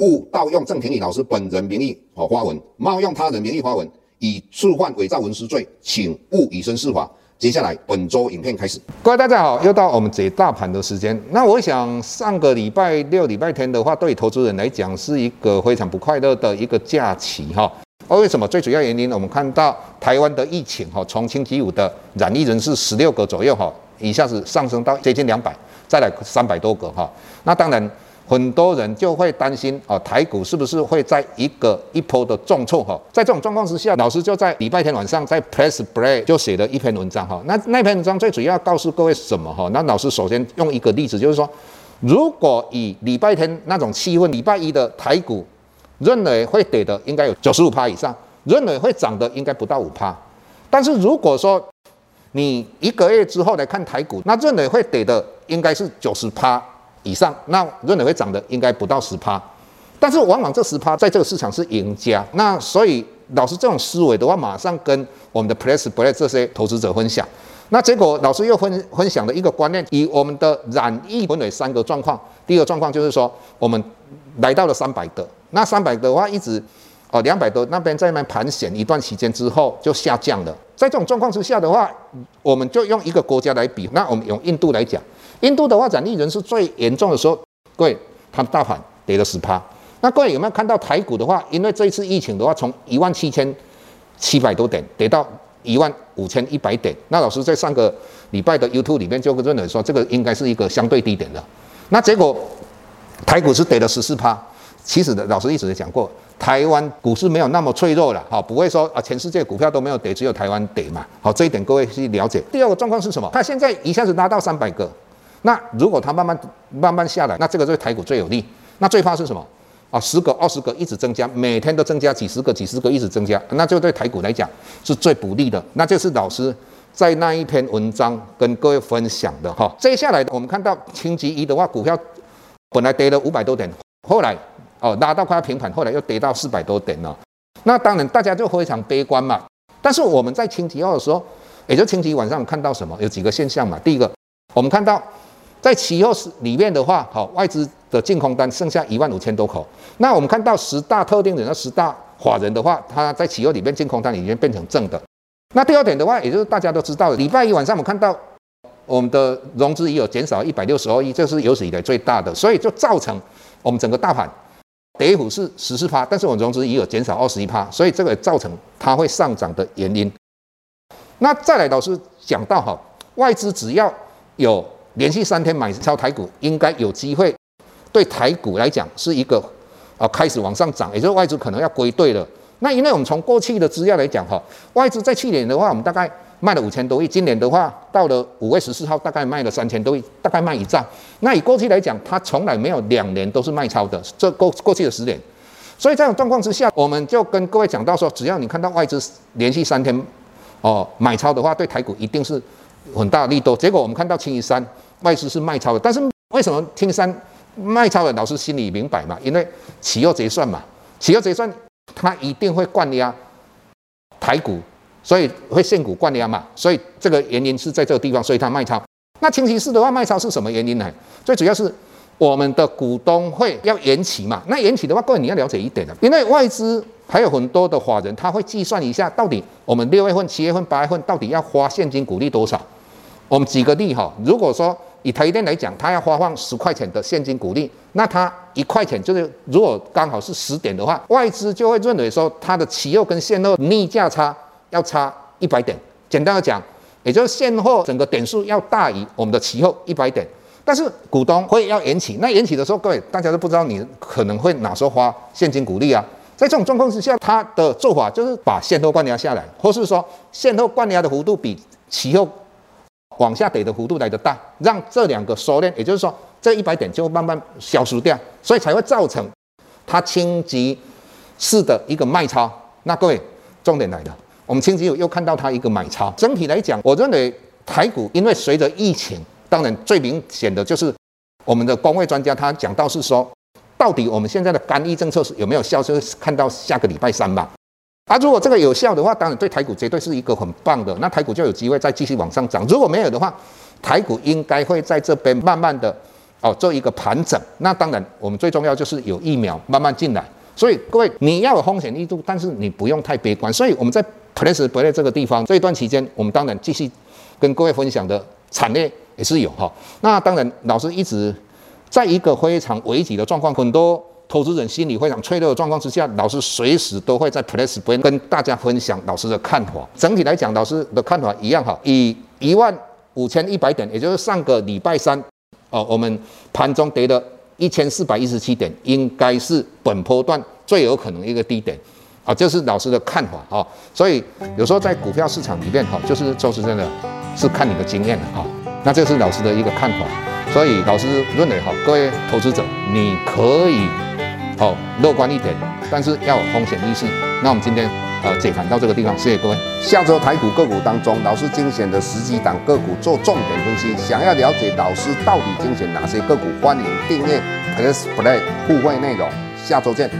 勿盗用郑庭理老师本人名义和发文，冒用他人名义发文，以触犯伪造文书罪，请勿以身试法。接下来本周影片开始。各位大家好，又到我们解大盘的时间。那我想上个礼拜六、礼拜天的话，对投资人来讲是一个非常不快乐的一个假期哈。为什么？最主要原因，我们看到台湾的疫情哈，从星期五的染疫人数十六个左右哈，一下子上升到接近两百，再来三百多个哈。那当然。很多人就会担心啊，台股是不是会在一个一波的重挫哈？在这种状况之下，老师就在礼拜天晚上在 Press Play 就写了一篇文章哈。那那篇文章最主要告诉各位什么哈？那老师首先用一个例子，就是说，如果以礼拜天那种气氛，礼拜一的台股认为会跌的应该有九十五趴以上，认为会涨的应该不到五趴。但是如果说你一个月之后来看台股，那认为会跌的应该是九十趴。以上，那认为会涨的应该不到十趴，但是往往这十趴在这个市场是赢家。那所以老师这种思维的话，马上跟我们的 Press Play 这些投资者分享。那结果老师又分分享了一个观念，以我们的染疫分为三个状况。第一个状况就是说，我们来到了三百的，那三百的话一直哦两百多那边在那边盘旋一段时间之后就下降了。在这种状况之下的话，我们就用一个国家来比，那我们用印度来讲。印度的话，染疫人是最严重的时候，各位，它的大盘跌了十趴。那各位有没有看到台股的话？因为这一次疫情的话，从一万七千七百多点跌到一万五千一百点。那老师在上个礼拜的 YouTube 里面就认为说，这个应该是一个相对低点的。那结果台股是跌了十四趴。其实的老师一直也讲过，台湾股市没有那么脆弱了，哈，不会说啊，全世界股票都没有跌，只有台湾跌嘛。好，这一点各位去了解。第二个状况是什么？它现在一下子拉到三百个。那如果它慢慢慢慢下来，那这个对台股最有利。那最怕是什么啊？十个、二十个一直增加，每天都增加几十个、几十个一直增加，那就对台股来讲是最不利的。那就是老师在那一篇文章跟各位分享的哈。接下来我们看到星期一的话，股票本来跌了五百多点，后来哦拉到快要平盘，后来又跌到四百多点了。那当然大家就非常悲观嘛。但是我们在星期二的时候，也就星期一晚上看到什么？有几个现象嘛。第一个，我们看到。在期货市里面的话，好，外资的净空单剩下一万五千多口。那我们看到十大特定人的十大法人的话，他在期货里面净空单已经变成正的。那第二点的话，也就是大家都知道，礼拜一晚上我们看到我们的融资也有减少一百六十二亿，这是有史以来最大的，所以就造成我们整个大盘跌幅是十四趴，但是我融资也有减少二十一趴，所以这个造成它会上涨的原因。那再来，老师讲到哈，外资只要有。连续三天买超台股，应该有机会对台股来讲是一个啊开始往上涨，也就是外资可能要归队了。那因为我们从过去的资料来讲哈，外资在去年的话，我们大概卖了五千多亿，今年的话到了五月十四号大概卖了三千多亿，大概卖一兆。那以过去来讲，它从来没有两年都是卖超的，这过过去的十年。所以这种状况之下，我们就跟各位讲到说，只要你看到外资连续三天哦买超的话，对台股一定是。很大力度，结果我们看到清一三外资是卖超的，但是为什么清一三卖超的老师心里明白嘛？因为企业结算嘛，企业结算它一定会灌压台股，所以会现股灌压嘛，所以这个原因是在这个地方，所以它卖超。那星期四的话卖超是什么原因呢？最主要是我们的股东会要延期嘛，那延期的话，各位你要了解一点的，因为外资。还有很多的法人，他会计算一下，到底我们六月份、七月份、八月份到底要花现金股利多少？我们举个例哈，如果说以台积电来讲，它要发放十块钱的现金股利，那它一块钱就是如果刚好是十点的话，外资就会认为说，它的期货跟现货逆价差要差一百点。简单的讲，也就是现货整个点数要大于我们的期货一百点。但是股东会要延期，那延期的时候，各位大家都不知道你可能会哪时候花现金股利啊？在这种状况之下，他的做法就是把现货灌压下来，或是说现货灌压的幅度比期货往下跌的幅度来得大，让这两个收敛，也就是说这一百点就慢慢消失掉，所以才会造成它星期四的一个卖超。那各位重点来了，我们星期五又看到它一个买超。整体来讲，我认为台股因为随着疫情，当然最明显的就是我们的公卫专家他讲到是说，到底我们现在的干预政策是有没有效，就是看到下个礼拜三吧。啊，如果这个有效的话，当然对台股绝对是一个很棒的，那台股就有机会再继续往上涨。如果没有的话，台股应该会在这边慢慢的哦做一个盘整。那当然，我们最重要就是有疫苗慢慢进来。所以各位，你要有风险力度，但是你不用太悲观。所以我们在 Place 这个地方这一段期间，我们当然继续跟各位分享的产业也是有哈。那当然，老师一直在一个非常危急的状况，很多投资人心理非常脆弱的状况之下，老师随时都会在 Place Play 跟大家分享老师的看法。整体来讲，老师的看法一样哈，以一万五千一百点，也就是上个礼拜三哦，我们盘中跌的。一千四百一十七点应该是本波段最有可能一个低点，啊，这是老师的看法啊。所以有时候在股票市场里面哈，就是就是真的是看你的经验哈。那这是老师的一个看法，所以老师认为哈，各位投资者你可以好乐观一点，但是要有风险意识。那我们今天。呃，解盘到这个地方，谢谢各位。下周台股个股当中，老师精选的十几档个股做重点分析。想要了解老师到底精选哪些个股，欢迎订阅 Plus Play 互惠内容。下周见。